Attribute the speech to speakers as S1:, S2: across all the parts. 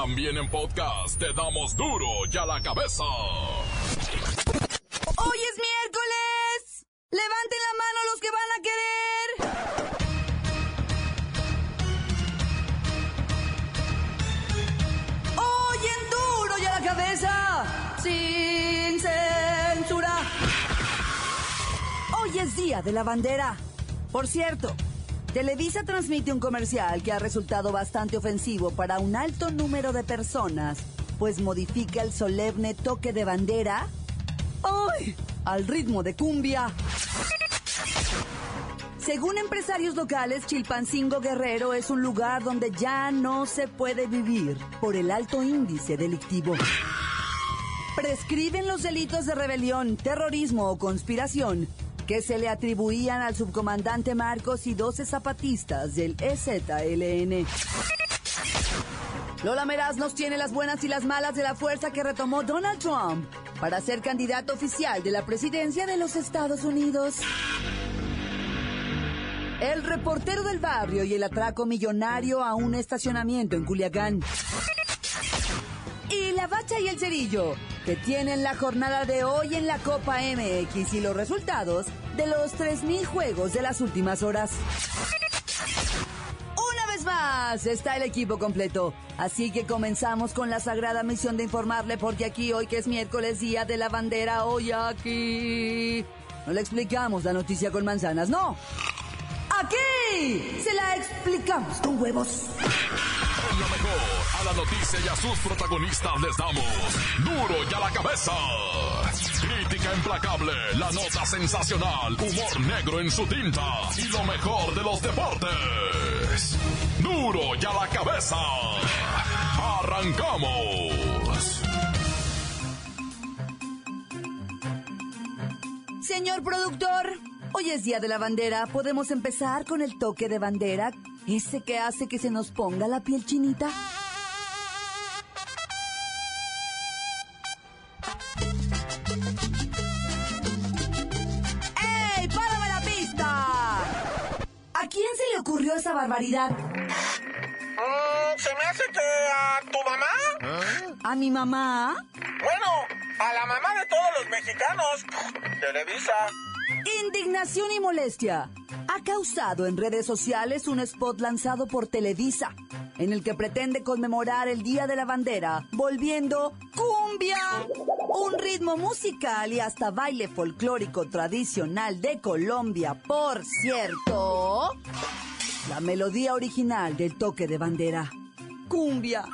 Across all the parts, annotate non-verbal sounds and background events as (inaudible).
S1: También en podcast te damos duro y a la cabeza.
S2: ¡Hoy es miércoles! ¡Levanten la mano los que van a querer! ¡Hoy en duro y a la cabeza! ¡Sin censura! Hoy es Día de la Bandera. Por cierto, Televisa transmite un comercial que ha resultado bastante ofensivo para un alto número de personas, pues modifica el solemne toque de bandera ¡Ay! Al ritmo de cumbia. Según empresarios locales, Chilpancingo Guerrero es un lugar donde ya no se puede vivir por el alto índice delictivo. Prescriben los delitos de rebelión, terrorismo o conspiración que se le atribuían al subcomandante Marcos y 12 zapatistas del EZLN. Lola Meraz nos tiene las buenas y las malas de la fuerza que retomó Donald Trump para ser candidato oficial de la presidencia de los Estados Unidos. El reportero del barrio y el atraco millonario a un estacionamiento en Culiacán. La bacha y el cerillo, que tienen la jornada de hoy en la Copa MX y los resultados de los 3.000 juegos de las últimas horas. Una vez más está el equipo completo. Así que comenzamos con la sagrada misión de informarle porque aquí hoy que es miércoles día de la bandera, hoy aquí no le explicamos la noticia con manzanas, no. Aquí se la explicamos con huevos.
S1: La noticia y a sus protagonistas les damos duro y a la cabeza. Crítica implacable, la nota sensacional, humor negro en su tinta y lo mejor de los deportes. Duro y a la cabeza. Arrancamos.
S2: Señor productor, hoy es día de la bandera. ¿Podemos empezar con el toque de bandera? Ese que hace que se nos ponga la piel chinita. Barbaridad?
S3: Mm, se me hace que a tu mamá.
S2: ¿A mi mamá?
S3: Bueno, a la mamá de todos los mexicanos. Televisa.
S2: Indignación y molestia. Ha causado en redes sociales un spot lanzado por Televisa, en el que pretende conmemorar el Día de la Bandera, volviendo cumbia, un ritmo musical y hasta baile folclórico tradicional de Colombia, por cierto. La melodía original del toque de bandera. Cumbia.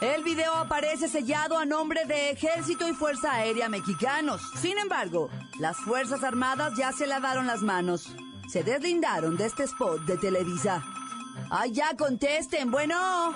S2: El video aparece sellado a nombre de Ejército y Fuerza Aérea Mexicanos. Sin embargo, las Fuerzas Armadas ya se lavaron las manos. Se deslindaron de este spot de Televisa. ¡Ay, ya contesten! Bueno.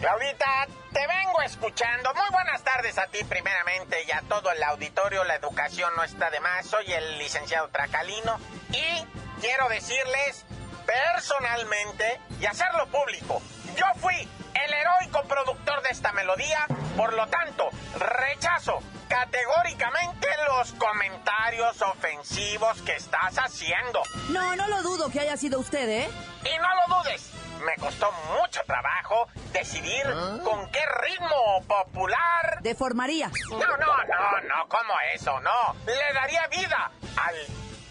S3: Claudita, te vengo escuchando. Muy buenas tardes a ti primeramente y a todo el auditorio. La educación no está de más. Soy el licenciado Tracalino y quiero decirles personalmente y hacerlo público. Yo fui el heroico productor de esta melodía, por lo tanto, rechazo categóricamente los comentarios ofensivos que estás haciendo.
S2: No, no lo dudo que haya sido usted, ¿eh?
S3: Y no lo dudes, me costó mucho trabajo decidir con qué ritmo popular...
S2: Deformaría.
S3: No, no, no, no, ¿cómo eso? No, le daría vida al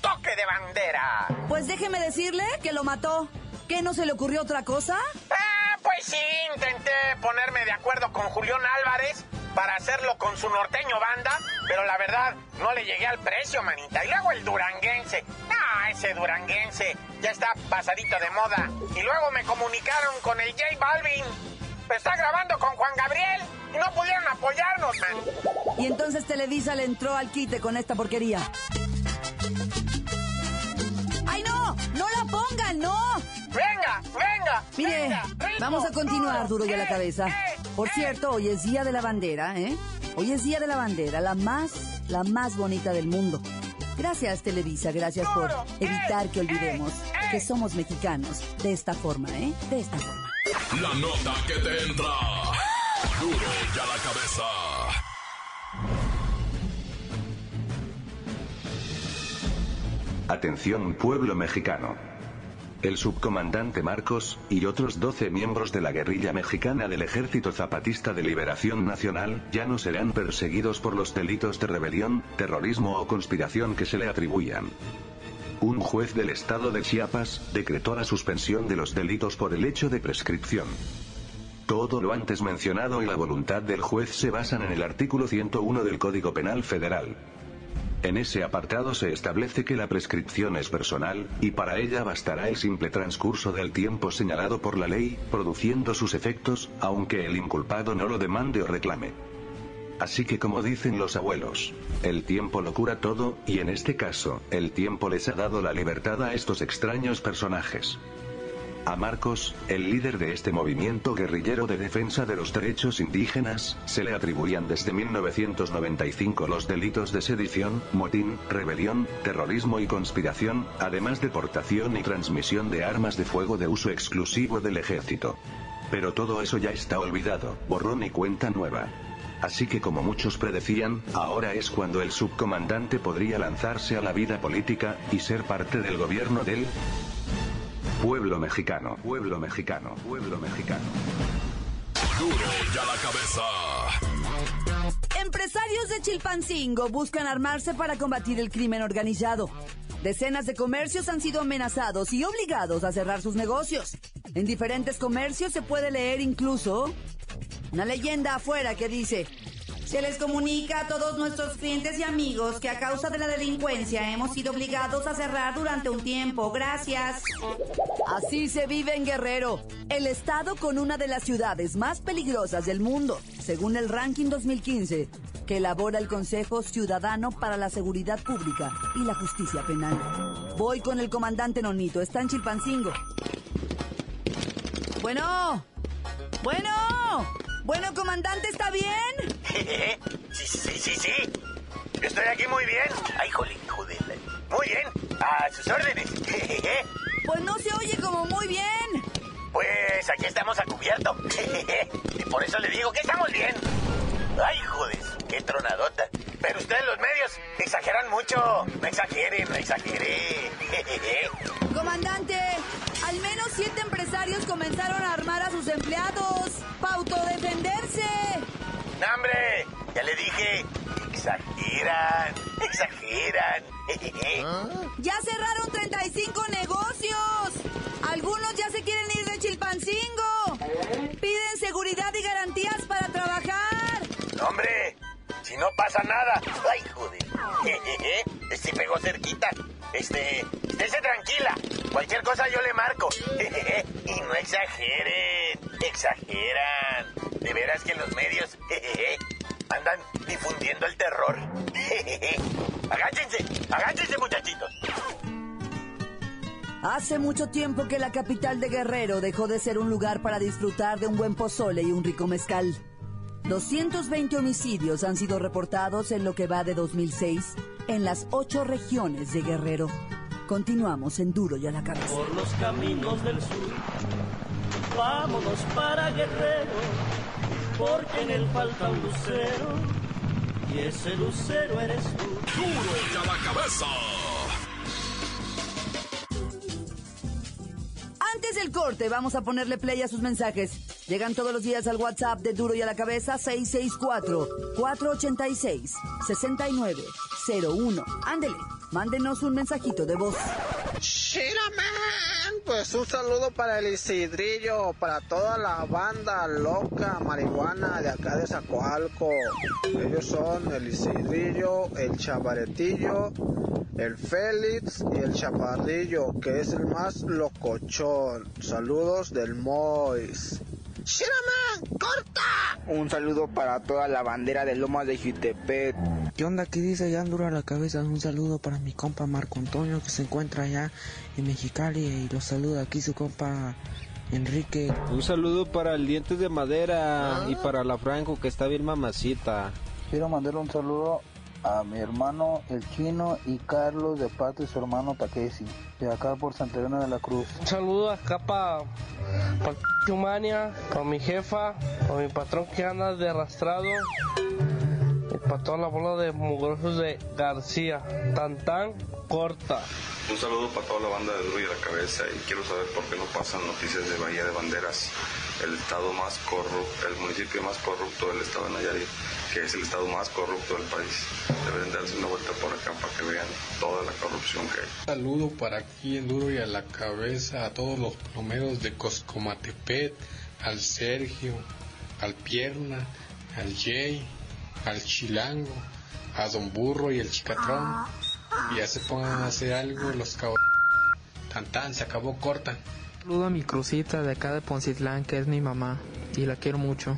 S3: toque de bandera.
S2: Pues déjeme decirle que lo mató. ¿Qué no se le ocurrió otra cosa?
S3: Ah, pues sí, intenté ponerme de acuerdo con Julián Álvarez para hacerlo con su norteño banda, pero la verdad no le llegué al precio, manita. Y luego el duranguense. Ah, ese duranguense ya está pasadito de moda. Y luego me comunicaron con el J Balvin. Está grabando con Juan Gabriel y no pudieron apoyarnos, man.
S2: Y entonces Televisa le entró al quite con esta porquería. No!
S3: Venga, venga.
S2: Mire,
S3: venga, ritmo,
S2: vamos a continuar duro y a la
S3: eh,
S2: cabeza.
S3: eh,
S2: Por
S3: eh.
S2: cierto, hoy es Día de la Bandera, ¿eh? Hoy es Día de la Bandera, la más, la más bonita del mundo. Gracias, Televisa, gracias por evitar que olvidemos que somos mexicanos. De esta forma, ¿eh? De esta forma.
S1: La nota que te entra. Duro y a la cabeza.
S4: Atención pueblo mexicano. El subcomandante Marcos, y otros 12 miembros de la guerrilla mexicana del Ejército Zapatista de Liberación Nacional, ya no serán perseguidos por los delitos de rebelión, terrorismo o conspiración que se le atribuyan. Un juez del estado de Chiapas decretó la suspensión de los delitos por el hecho de prescripción. Todo lo antes mencionado y la voluntad del juez se basan en el artículo 101 del Código Penal Federal. En ese apartado se establece que la prescripción es personal, y para ella bastará el simple transcurso del tiempo señalado por la ley, produciendo sus efectos, aunque el inculpado no lo demande o reclame. Así que como dicen los abuelos, el tiempo lo cura todo, y en este caso, el tiempo les ha dado la libertad a estos extraños personajes. A Marcos, el líder de este movimiento guerrillero de defensa de los derechos indígenas, se le atribuían desde 1995 los delitos de sedición, motín, rebelión, terrorismo y conspiración, además de portación y transmisión de armas de fuego de uso exclusivo del ejército. Pero todo eso ya está olvidado, borrón y cuenta nueva. Así que como muchos predecían, ahora es cuando el subcomandante podría lanzarse a la vida política, y ser parte del gobierno del Pueblo mexicano, pueblo mexicano, pueblo mexicano.
S1: Duro ya la cabeza.
S2: Empresarios de Chilpancingo buscan armarse para combatir el crimen organizado. Decenas de comercios han sido amenazados y obligados a cerrar sus negocios. En diferentes comercios se puede leer incluso una leyenda afuera que dice, se les comunica a todos nuestros clientes y amigos que a causa de la delincuencia hemos sido obligados a cerrar durante un tiempo. Gracias. Así se vive en Guerrero, el estado con una de las ciudades más peligrosas del mundo, según el ranking 2015 que elabora el Consejo Ciudadano para la Seguridad Pública y la Justicia Penal. Voy con el comandante Nonito, está en Chilpancingo. Bueno, bueno, bueno, comandante, ¿está bien? (laughs)
S5: sí, sí, sí, sí. Estoy aquí muy bien. Ay, jole, joder. Muy bien. A sus órdenes. (laughs)
S2: pues no se oye como muy bien.
S5: Pues aquí estamos a cubierto. (laughs) y por eso le digo que estamos bien. Ay, joder, qué tronadota. Pero ustedes los medios exageran mucho. No exageren, no exageren.
S2: Comandante, al menos siete empresarios comenzaron a armar a sus empleados para autodefenderse.
S5: ¡No, hombre! Ya le dije. Exageran, exageran. (laughs)
S2: Ya cerraron 35 negocios. Algunos ya se quieren ir de Chilpancingo. Piden seguridad y garantías para trabajar.
S5: ¡No, hombre! Si no pasa nada. ¡Ay, joder! Sí (laughs) pegó cerquita. Este, estése tranquila. Cualquier cosa yo le marco. (laughs) y no exageren. Exageran. De veras que los medios andan difundiendo el terror. (laughs) agáchense, agáchense muchachitos.
S2: Hace mucho tiempo que la capital de Guerrero dejó de ser un lugar para disfrutar de un buen pozole y un rico mezcal. 220 homicidios han sido reportados en lo que va de 2006 en las ocho regiones de Guerrero. Continuamos en Duro y a la cabeza.
S6: Por los caminos del sur, vámonos para Guerrero, porque en él falta un lucero, y ese lucero eres tú.
S1: Duro y a la cabeza.
S2: Antes del corte, vamos a ponerle play a sus mensajes. Llegan todos los días al WhatsApp de Duro y a la Cabeza 664-486-6901. Ándele, mándenos un mensajito de voz.
S7: Shiraman, pues un saludo para el Isidrillo, para toda la banda loca marihuana de acá de Zacoalco. Ellos son el Isidrillo, el Chabaretillo, el Félix y el Chaparrillo, que es el más locochón. Saludos del Mois. ¡Shiraman! ¡Corta!
S8: Un saludo para toda la bandera de Lomas de Jutepet. ¿Qué onda? ¿Qué dice ya dura la cabeza? Un saludo para mi compa Marco Antonio que se encuentra allá en Mexicali y los saluda aquí su compa Enrique.
S9: Un saludo para el Dientes de Madera y para la Franco que está bien mamacita.
S10: Quiero mandarle un saludo a mi hermano el chino y Carlos de parte de su hermano Takeshi, de acá por Santa Elena de la Cruz.
S11: Un saludo acá para pa Humania, para mi jefa, para mi patrón que anda de arrastrado y para toda la bola de mugrosos de García. Tan tan corta.
S12: Un saludo para toda la banda de Duro y a la Cabeza y quiero saber por qué no pasan noticias de Bahía de Banderas, el estado más corrupto, el municipio más corrupto del estado de Nayarit, que es el estado más corrupto del país. Deben darse una vuelta por acá para que vean toda la corrupción que hay.
S13: Saludo para aquí en Duro y a la Cabeza a todos los plomeros de Coscomatepet, al Sergio, al Pierna, al Jay, al Chilango, a Don Burro y el Chicatrón. Y ya se pongan a hacer algo los cabos. Tan tan, se acabó corta.
S14: Saludo a mi crucita de acá de Poncitlán, que es mi mamá, y la quiero mucho.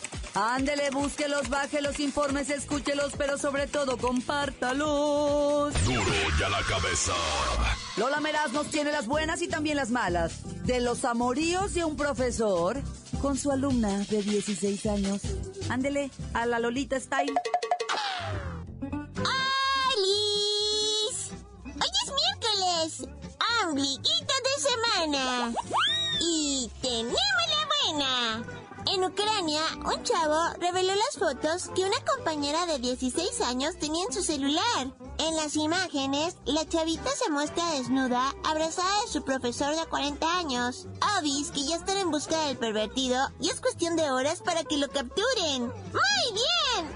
S2: Ándele, búsquelos, bájelos, informes, escúchelos, pero sobre todo compártalos.
S1: Duro y a la cabeza.
S2: Lola Meraz nos tiene las buenas y también las malas. De los amoríos de un profesor con su alumna de 16 años. Ándele, a la Lolita Style.
S15: ¡Alice! Hoy es miércoles, ombliguito de semana. Y tenemos la buena. En Ucrania, un chavo reveló las fotos que una compañera de 16 años tenía en su celular. En las imágenes, la chavita se muestra desnuda, abrazada de su profesor de 40 años. Obis que ya están en busca del pervertido y es cuestión de horas para que lo capturen. ¡Muy bien!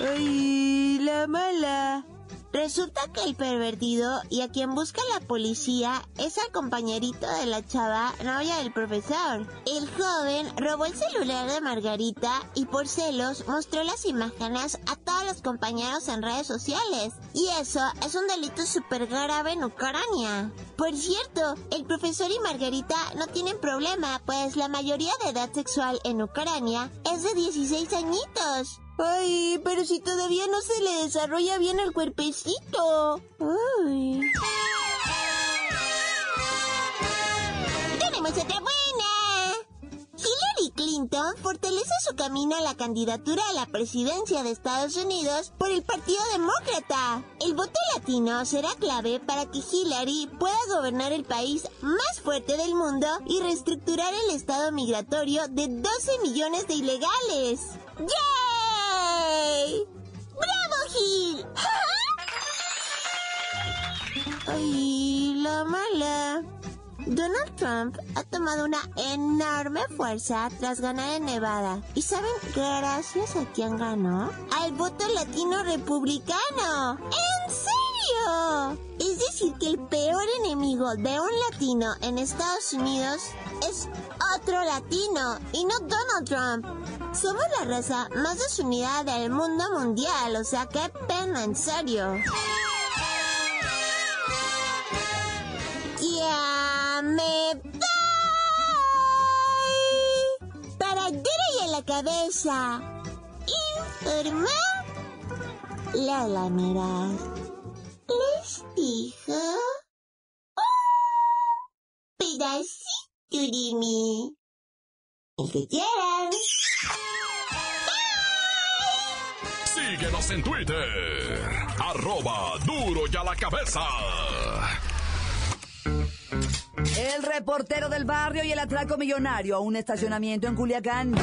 S15: (laughs)
S2: ¡Ay, la mala!
S15: Resulta que el pervertido y a quien busca la policía es al compañerito de la chava, novia del profesor. El joven robó el celular de Margarita y por celos mostró las imágenes a todos los compañeros en redes sociales. Y eso es un delito súper grave en Ucrania. Por cierto, el profesor y Margarita no tienen problema, pues la mayoría de edad sexual en Ucrania es de 16 añitos. Ay, pero si todavía no se le desarrolla bien el cuerpecito. Tenemos otra buena. Hillary Clinton fortalece su camino a la candidatura a la presidencia de Estados Unidos por el Partido Demócrata. El voto latino será clave para que Hillary pueda gobernar el país más fuerte del mundo y reestructurar el estado migratorio de 12 millones de ilegales. ¡Bravo, Gil! (laughs) Ay, la mala. Donald Trump ha tomado una enorme fuerza tras ganar en Nevada. ¿Y saben gracias a quién ganó? Al voto latino republicano. ¿En serio? Es decir, que el peor enemigo de un latino en Estados Unidos es otro latino y no Donald Trump. Somos la raza más desunida del mundo mundial, o sea, qué pena, en serio. Ya me voy. Para a la cabeza. Informa Miras. Les dijo un pedacito de mí. El que quieran.
S1: Síguenos en Twitter. Arroba duro y a la cabeza.
S2: El reportero del barrio y el atraco millonario a un estacionamiento en Culiacán.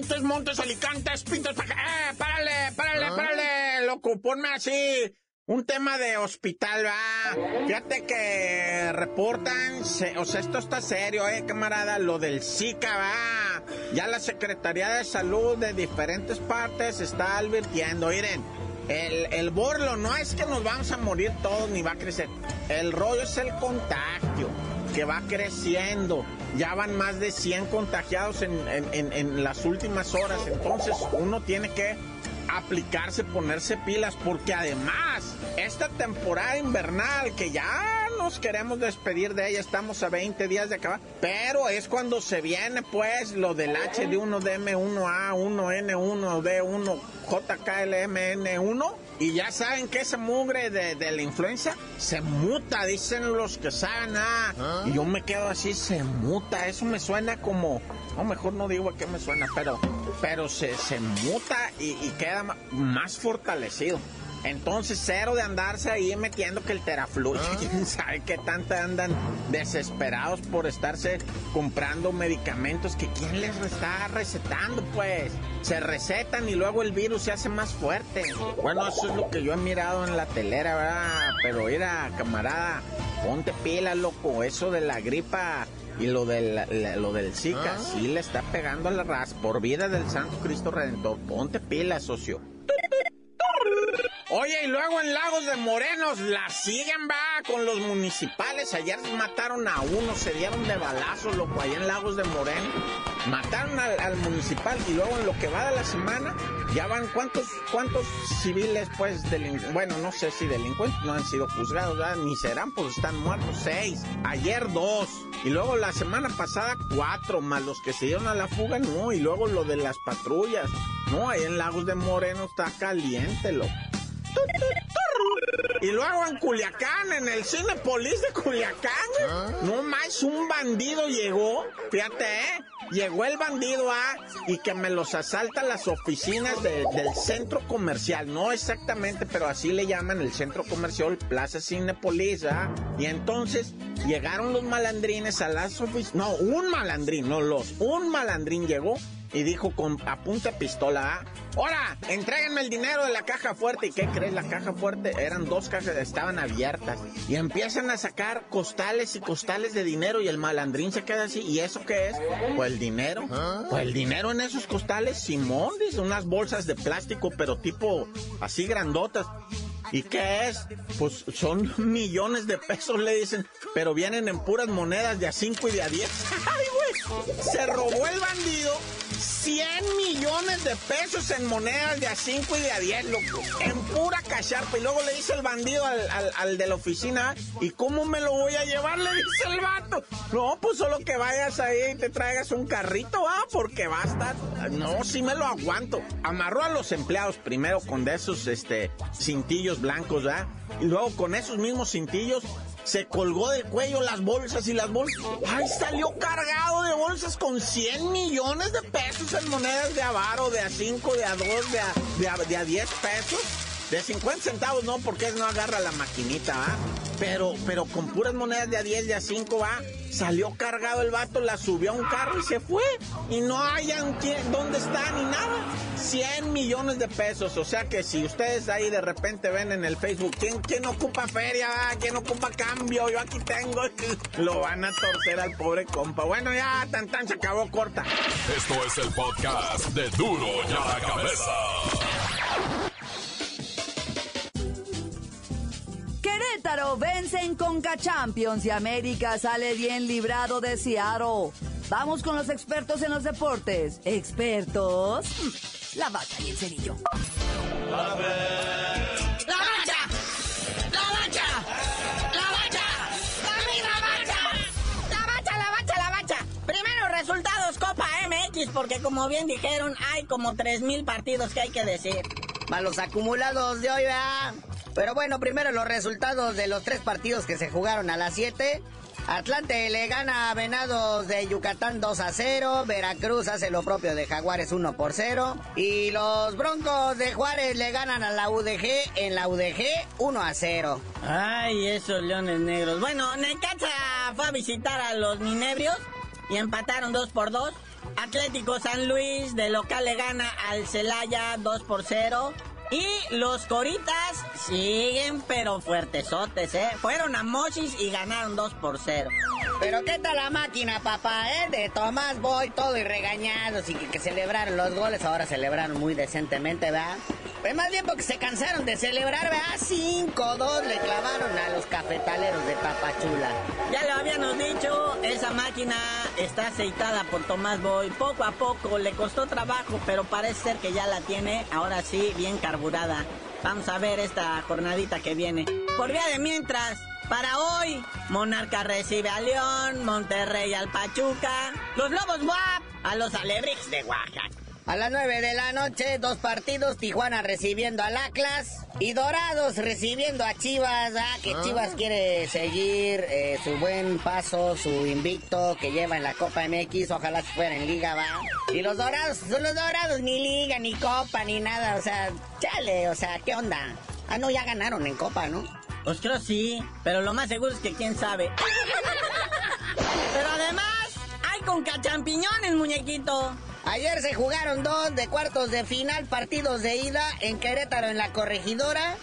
S3: Montes, montes, alicantes, pintos, pa'. Eh, párale, párale, párale, loco, ponme así. Un tema de hospital, va. Fíjate que reportan, se- o sea, esto está serio, eh, camarada, lo del Zika, va. Ya la Secretaría de Salud de diferentes partes está advirtiendo, miren, el, el borlo no es que nos vamos a morir todos ni va a crecer. El rollo es el contagio, que va creciendo. Ya van más de 100 contagiados en, en- en- en las últimas horas. Entonces uno tiene que aplicarse, ponerse pilas, porque además esta temporada invernal que ya nos queremos despedir de ella, estamos a 20 días de acabar, pero es cuando se viene pues lo del HD1, DM1A, 1N1, D1, JKLMN1 y ya saben que ese mugre de, de, la influencia se muta, dicen los que saben, ah, y yo me quedo así, se muta, eso me suena como, no, mejor no digo a qué me suena, pero, pero se, se muta y, y queda más fortalecido. Entonces, cero de andarse ahí metiendo que el teraflu, (laughs) quién sabe qué tanto andan desesperados por estarse comprando medicamentos que quién les está recetando, pues. Se recetan y luego el virus se hace más fuerte. Bueno, eso es lo que yo he mirado en la telera, ¿verdad? Pero mira, camarada, ponte pila, loco. Eso de la gripa y lo del, lo del Zika sí le está pegando a la raza. Por vida del Santo Cristo Redentor, ponte pila, socio. Oye, y luego en Lagos de Morenos la siguen, va, con los municipales. Ayer mataron a uno, se dieron de balazos, loco, allá en Lagos de Moreno. Mataron al, al, municipal y luego en lo que va de la semana, ya van cuántos, cuántos civiles, pues, delincuentes, bueno, no sé si delincuentes no han sido juzgados, ni serán, pues están muertos seis. Ayer dos. Y luego la semana pasada cuatro, más los que se dieron a la fuga, no. Y luego lo de las patrullas. No, ahí en Lagos de Moreno está caliente, loco. Y luego en Culiacán, en el Cinepolis de Culiacán, no más, un bandido llegó, fíjate, ¿eh? Llegó el bandido a y que me los asalta las oficinas de, del centro comercial, no exactamente, pero así le llaman el centro comercial Plaza Cinepolis, ¿ah? Y entonces llegaron los malandrines a las oficinas, no, un malandrín, no los, un malandrín llegó y dijo con a punta pistola, ¿ah? ¡Ahora! Entréguenme el dinero de la caja fuerte. ¿Y qué crees? La caja fuerte eran dos cajas, estaban abiertas. Y empiezan a sacar costales y costales de dinero y el malandrín se queda así. ¿Y eso qué es? Pues el dinero. Pues el dinero en esos costales, Simón, dice, unas bolsas de plástico, pero tipo así grandotas. ¿Y qué es? Pues son (laughs) millones de pesos, le dicen, pero vienen en puras monedas de a 5 y de a 10. (laughs) ¡Ay, güey! Se robó el bandido 100 millones de pesos en monedas de a 5 y de a 10, loco. En pura cacharpa. Y luego le dice el bandido al, al, de la oficina, ¿y cómo me lo voy a llevar? Le dice el vato. No, pues solo que vayas ahí y te traigas un carrito, ah, porque va a estar... No, sí me lo aguanto. Amarró a los empleados primero con de esos, este, cintillos blancos, ¿verdad? Y luego con esos mismos cintillos se colgó del cuello las bolsas y las bolsas. ¡Ay, salió cargado de bolsas con 100 millones de pesos en monedas de avaro, de a 5, de a 2, de a, de a, de a 10 pesos! De 50 centavos no, porque no agarra la maquinita, ¿va? Pero, pero con puras monedas de a 10, de a 5, ¿va? Salió cargado el vato, la subió a un carro y se fue. Y no hayan dónde está ni nada. 100 millones de pesos. O sea que si ustedes ahí de repente ven en el Facebook, ¿quién, quién ocupa feria? ¿Quién ocupa cambio? Yo aquí tengo. (laughs) Lo van a torcer al pobre compa. Bueno, ya, tan tan se acabó corta.
S1: Esto es el podcast de Duro y a la cabeza.
S2: Querétaro vence en Conca Champions y América sale bien librado de Seattle. Vamos con los expertos en los deportes. ¿Expertos? La vaca y el cerillo.
S16: ¡La bacha! ¡La bacha! ¡La bacha! ¡La bacha! ¡La bacha! ¡La bacha, la bacha, la bacha! Primero resultados Copa MX, porque como bien dijeron, hay como 3.000 partidos que hay que decir.
S17: Más los acumulados de hoy, ¿verdad? Pero bueno, primero los resultados de los tres partidos que se jugaron a las 7. Atlante le gana a Venados de Yucatán 2 a 0. Veracruz hace lo propio de Jaguares 1 por 0. Y los Broncos de Juárez le ganan a la UDG en la UDG 1 a 0.
S16: Ay, esos leones negros. Bueno, Necaxa fue a visitar a los Minebrios y empataron 2 por 2. Atlético San Luis de local le gana al Celaya 2 por 0. Y los Coritas siguen pero fuertesotes, ¿eh? Fueron a Mochis y ganaron 2 por 0.
S17: Pero ¿qué tal la máquina, papá, eh? De Tomás Boy, todo y regañados y que, que celebraron los goles. Ahora celebraron muy decentemente, ¿verdad? Pues más bien porque se cansaron de celebrar, ¿verdad? 5-2 le clavaron a los cafetaleros de Papachula.
S16: Ya lo habíamos dicho, esa máquina está aceitada por Tomás Boy. Poco a poco le costó trabajo, pero parece ser que ya la tiene, ahora sí, bien carburada. Vamos a ver esta jornadita que viene. Por vía de mientras, Para hoy, Monarca recibe a León, Monterrey al Pachuca, los Lobos WAP a los Alebrijes de Oaxaca.
S17: A las 9 de la noche, dos partidos, Tijuana recibiendo al Atlas y Dorados recibiendo a Chivas, ah, que Chivas quiere seguir eh, su buen paso, su invicto que lleva en la Copa MX, ojalá se fuera en Liga, va. Y los Dorados, son los Dorados, ni Liga, ni Copa, ni nada, o sea, chale, o sea, ¿qué onda? Ah, no, ya ganaron en Copa, ¿no?
S16: Pues creo sí, pero lo más seguro es que quién sabe. (laughs) pero además, hay con cachampiñones, muñequito.
S17: Ayer se jugaron dos de cuartos de final, partidos de ida en Querétaro en la corregidora.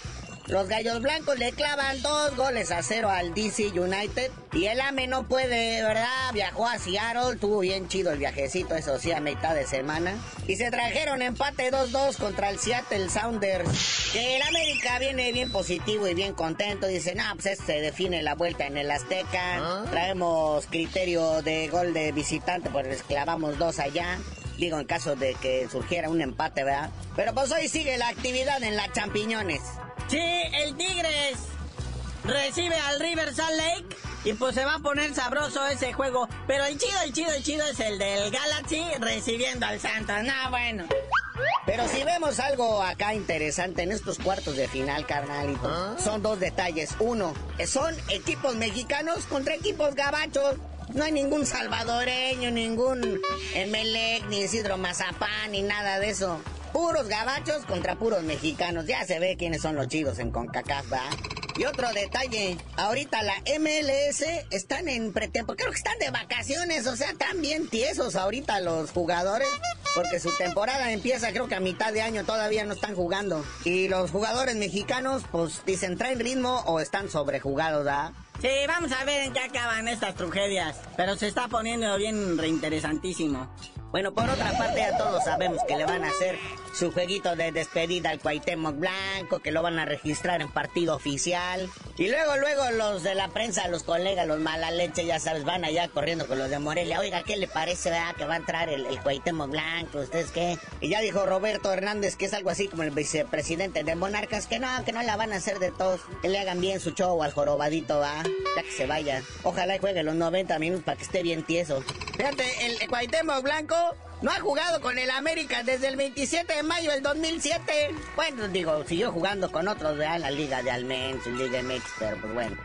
S17: Los Gallos Blancos le clavan dos goles a cero al DC United. Y el AME no puede, ¿verdad? Viajó a Seattle, tuvo bien chido el viajecito, eso sí, a mitad de semana. Y se trajeron empate 2-2 contra el Seattle Sounders. Que el América viene bien positivo y bien contento. Dice, no, pues este se define la vuelta en el Azteca. Traemos criterio de gol de visitante, pues les clavamos dos allá. Digo, en caso de que surgiera un empate, ¿verdad? Pero pues hoy sigue la actividad en la Champiñones.
S16: Sí, el Tigres recibe al River Salt Lake y pues se va a poner sabroso ese juego. Pero el chido, el chido, el chido es el del Galaxy recibiendo al Santos. No, bueno.
S17: Pero si vemos algo acá interesante en estos cuartos de final, carnalito, son dos detalles. Uno, son equipos mexicanos contra equipos gabachos. No hay ningún salvadoreño, ningún Emelec, ni Isidro Mazapán, ni nada de eso. Puros gabachos contra puros mexicanos. Ya se ve quiénes son los chidos en CONCACAF, ¿va? Y otro detalle, ahorita la MLS están en pretemporada, creo que están de vacaciones, o sea, están bien tiesos ahorita los jugadores, porque su temporada empieza creo que a mitad de año todavía no están jugando. Y los jugadores mexicanos, pues dicen, traen ritmo o están sobrejugados, ¿verdad?
S16: Sí, vamos a ver en qué acaban estas tragedias. Pero se está poniendo bien reinteresantísimo.
S17: Bueno, por otra parte, ya todos sabemos que le van a hacer su jueguito de despedida al Cuauhtémoc Blanco, que lo van a registrar en partido oficial. Y luego, luego los de la prensa, los colegas, los mala leche, ya sabes, van allá corriendo con los de Morelia. Oiga, ¿qué le parece, verdad, que va a entrar el, el Blanco? ¿Ustedes qué? Y ya dijo Roberto Hernández, que es algo así como el vicepresidente de Monarcas, que no, que no la van a hacer de todos. Que le hagan bien su show al jorobadito, va. Ya que se vaya. Ojalá juegue los 90 minutos para que esté bien tieso. Fíjate, el Cuauhtémoc Blanco no ha jugado con el América desde el 27 de mayo del 2007. Bueno, digo, siguió jugando con otros de la Liga de Almen, su Liga MX, pues bueno.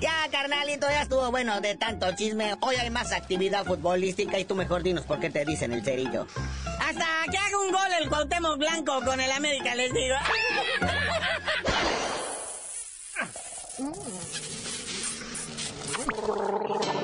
S17: Ya, carnalito, ya estuvo bueno de tanto chisme. Hoy hay más actividad futbolística y tú mejor dinos por qué te dicen el cerillo.
S16: Hasta que haga un gol el Cuauhtémoc Blanco con el América, les digo. (laughs)